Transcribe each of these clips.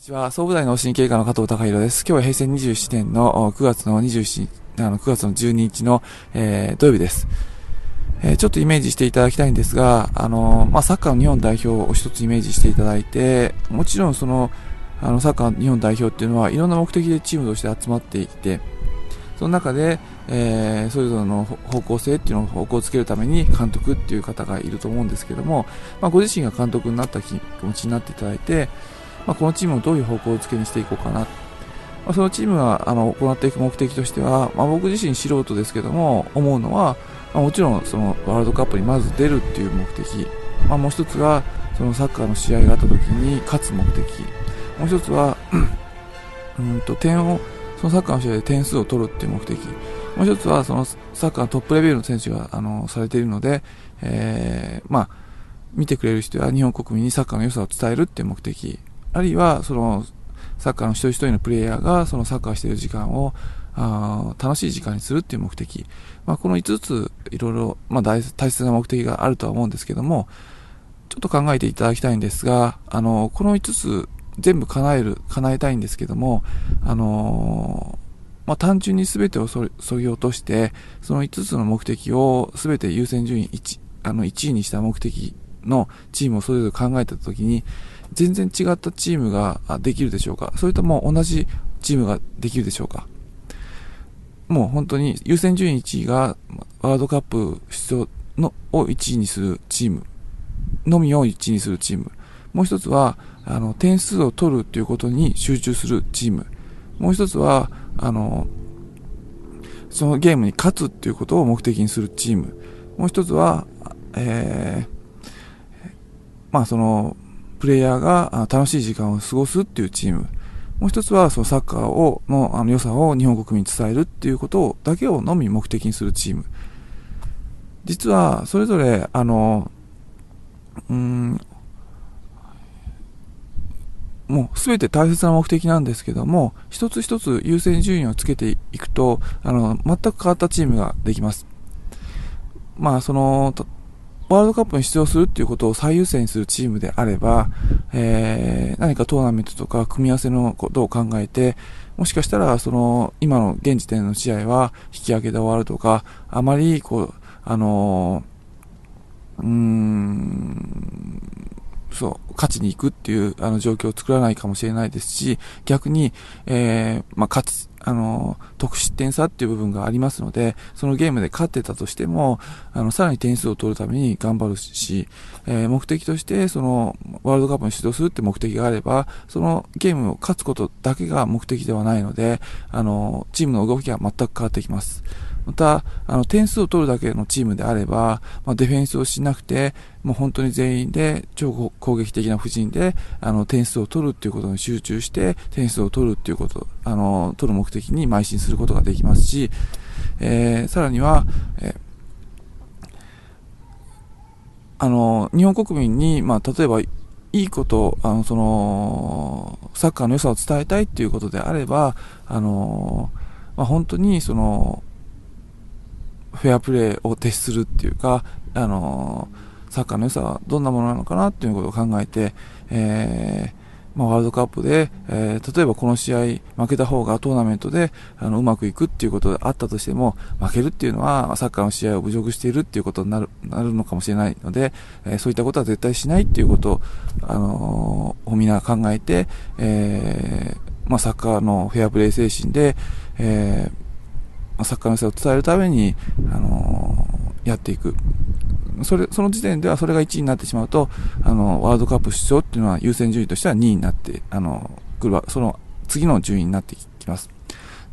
にちは。総武大の神経科の加藤隆弘です。今日は平成27年の9月の27あの9月の12日の、えー、土曜日です。えー、ちょっとイメージしていただきたいんですが、あのまあ、サッカーの日本代表を一つイメージしていただいて、もちろんその、あの、サッカー日本代表っていうのは、いろんな目的でチームとして集まっていて、その中で、えー、それぞれの方向性っていうのを方向をつけるために監督っていう方がいると思うんですけども、まあ、ご自身が監督になった気持ちになっていただいて、まあ、このチームをどういう方向付けにしていこうかな、まあ、そのチームがあの行っていく目的としては、まあ、僕自身素人ですけども思うのは、まあ、もちろんそのワールドカップにまず出るっていう目的、まあ、もう一つはそのサッカーの試合があった時に勝つ目的。もう一つは うんと点をそのサッカーの試合で点数を取るっていう目的。もう一つはそのサッカーのトップレベルの選手があのされているので、えー、まあ見てくれる人や日本国民にサッカーの良さを伝えるっていう目的。あるいはそのサッカーの一人一人のプレイヤーがそのサッカーしている時間をあ楽しい時間にするっていう目的、まあ、この5ついろいろ、まあ、大切な目的があるとは思うんですけどもちょっと考えていただきたいんですがあのこの5つ全部叶える叶えたいんですけどもあのまあ、単純に全てをそぎ落としてその5つの目的を全て優先順位 1, あの1位にした目的のチームをそれぞれ考えたときに全然違ったチームができるでしょうか？それとも同じチームができるでしょうか？もう本当に優先順位1位がワールドカップ出場のを1位にするチームのみを1位にするチーム。もう一つはあの点数を取るということに集中するチーム。もう一つはあのそのゲームに勝つっていうことを目的にするチーム。もう一つは、えー、まあそのプレイヤーが楽しい時間を過ごすっていうチーム。もう一つは、そのサッカーを、の、あの良さを日本国民に伝えるっていうことを、だけをのみ目的にするチーム。実は、それぞれ、あの、うん、もうすべて大切な目的なんですけども、一つ一つ優先順位をつけていくと、あの、全く変わったチームができます。まあ、その、ワールドカップに出場するっていうことを最優先にするチームであれば、えー、何かトーナメントとか組み合わせのことを考えて、もしかしたら、その、今の現時点の試合は引き上げで終わるとか、あまり、こう、あのー、うーん、そう、勝ちに行くっていうあの状況を作らないかもしれないですし、逆に、えー、まあ、勝つ、あの、得失点差っていう部分がありますので、そのゲームで勝ってたとしても、あの、さらに点数を取るために頑張るし、えー、目的として、その、ワールドカップに出場するって目的があれば、そのゲームを勝つことだけが目的ではないので、あの、チームの動きが全く変わってきます。また、あの、点数を取るだけのチームであれば、まあ、ディフェンスをしなくて、もう本当に全員で超攻撃的な布陣で、あの、点数を取るっていうことに集中して、点数を取るっていうこと、あの、取る目的に邁進することができますし、えー、さらには、えーあの、日本国民に、まあ、例えば、いいこと、あの、その、サッカーの良さを伝えたいっていうことであれば、あの、まあ、本当に、その、フェアプレーを徹するっていうか、あのサッカーの良さはどんなものなのかなっていうことを考えて、えーまあ、ワールドカップで、えー、例えばこの試合負けた方がトーナメントであのうまくいくっていうことであったとしても負けるっていうのはサッカーの試合を侮辱しているっていうことになるなるのかもしれないので、え、そういったことは絶対しないっていうことを、あのー、をみな考えて、えーまあ、サッカーのフェアプレー精神で、えーサッカーの良さを伝えるために、あの、やっていく。それ、その時点ではそれが1位になってしまうと、あの、ワールドカップ出場っていうのは優先順位としては2位になって、あの、来るわ、その次の順位になってきます。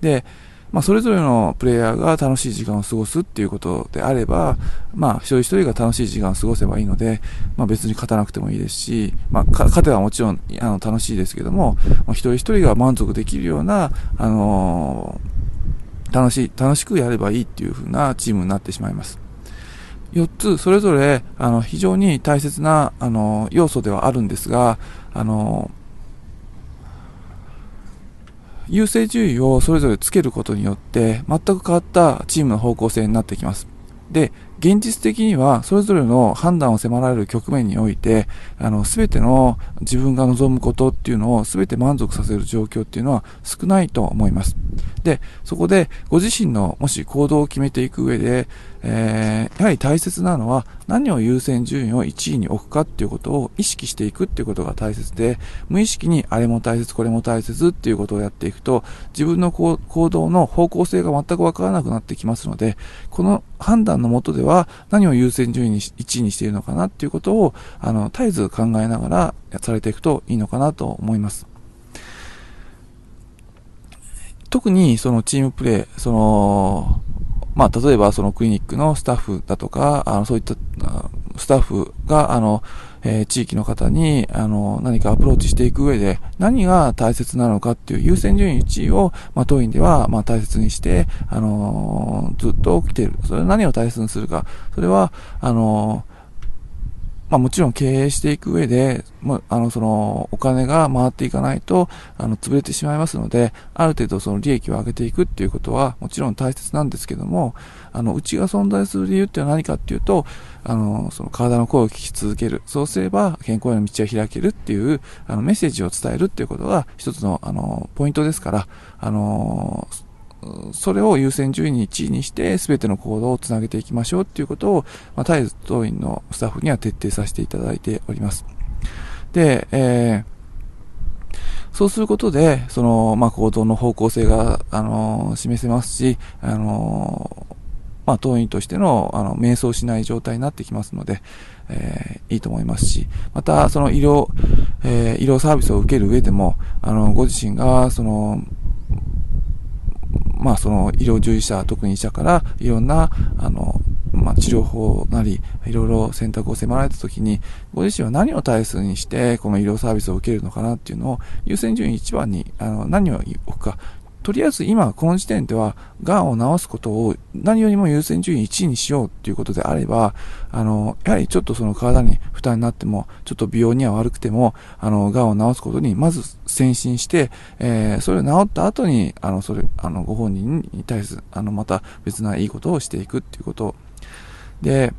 で、まあ、それぞれのプレイヤーが楽しい時間を過ごすっていうことであれば、まあ、一人一人が楽しい時間を過ごせばいいので、まあ、別に勝たなくてもいいですし、まあ、勝てはもちろん、あの、楽しいですけども、まあ、一人一人が満足できるような、あのー楽しい、楽しくやればいいっていう風なチームになってしまいます。4つ、それぞれ、あの、非常に大切な、あの、要素ではあるんですが、あの、優勢順位をそれぞれつけることによって、全く変わったチームの方向性になってきます。で、現実的にはそれぞれの判断を迫られる局面において、あの、すべての自分が望むことっていうのをすべて満足させる状況っていうのは少ないと思います。で、そこでご自身のもし行動を決めていく上で、えー、やはり大切なのは何を優先順位を1位に置くかっていうことを意識していくっていうことが大切で、無意識にあれも大切、これも大切っていうことをやっていくと、自分の行動の方向性が全くわからなくなってきますので、この判断のもとではは何を優先順位に1位にしているのかなっていうことを、あの、絶えず考えながらされていくといいのかなと思います。特にそのチームプレー、その、まあ、例えばそのクリニックのスタッフだとか、あの、そういったスタッフが、あの、えー、地域の方に、あの、何かアプローチしていく上で、何が大切なのかっていう優先順位1位を、まあ、当院では、まあ、大切にして、あのー、ずっと来ている。それ何を大切にするか。それは、あのーまあもちろん経営していく上で、まあ、あの、その、お金が回っていかないと、あの、潰れてしまいますので、ある程度その利益を上げていくっていうことは、もちろん大切なんですけども、あの、うちが存在する理由っていうのは何かっていうと、あの、その体の声を聞き続ける。そうすれば、健康への道は開けるっていう、あの、メッセージを伝えるっていうことが、一つの、あの、ポイントですから、あの、それを優先順位に1位にして、すべての行動をつなげていきましょうっていうことを、まあ、絶えず当院のスタッフには徹底させていただいております。で、えー、そうすることで、その、まあ、行動の方向性が、あの示せますし、あのまあ、当院としての、あの、瞑想しない状態になってきますので、えー、いいと思いますし、また、その医療、えー、医療サービスを受ける上でも、あの、ご自身が、その、まあ、その医療従事者、特に医者からいろんな、あの、まあ、治療法なり、いろいろ選択を迫られたときに、ご自身は何を対数にして、この医療サービスを受けるのかなっていうのを、優先順位一番に、あの、何を置くか、とりあえず今、この時点では、癌を治すことを何よりも優先順位1位にしようっていうことであれば、あの、やはりちょっとその体に負担になっても、ちょっと美容には悪くても、あの、癌を治すことにまず先進して、えー、それを治った後に、あの、それ、あの、ご本人に対する、あの、また別ないいことをしていくっていうこと。で、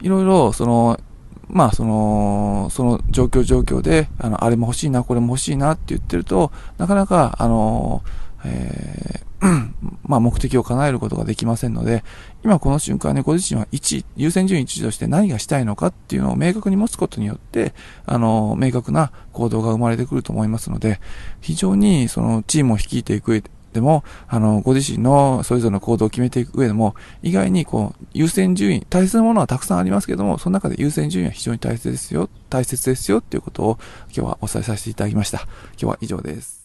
いろいろ、その、まあ、その、その状況状況で、あの、あれも欲しいな、これも欲しいなって言ってると、なかなか、あの、えー、まあ、目的を叶えることができませんので、今この瞬間ね、ご自身は1、優先順位1として何がしたいのかっていうのを明確に持つことによって、あの、明確な行動が生まれてくると思いますので、非常にそのチームを率いていく、でも、あの、ご自身のそれぞれの行動を決めていく上でも、意外にこう、優先順位、大切なものはたくさんありますけども、その中で優先順位は非常に大切ですよ、大切ですよっていうことを今日はお伝えさせていただきました。今日は以上です。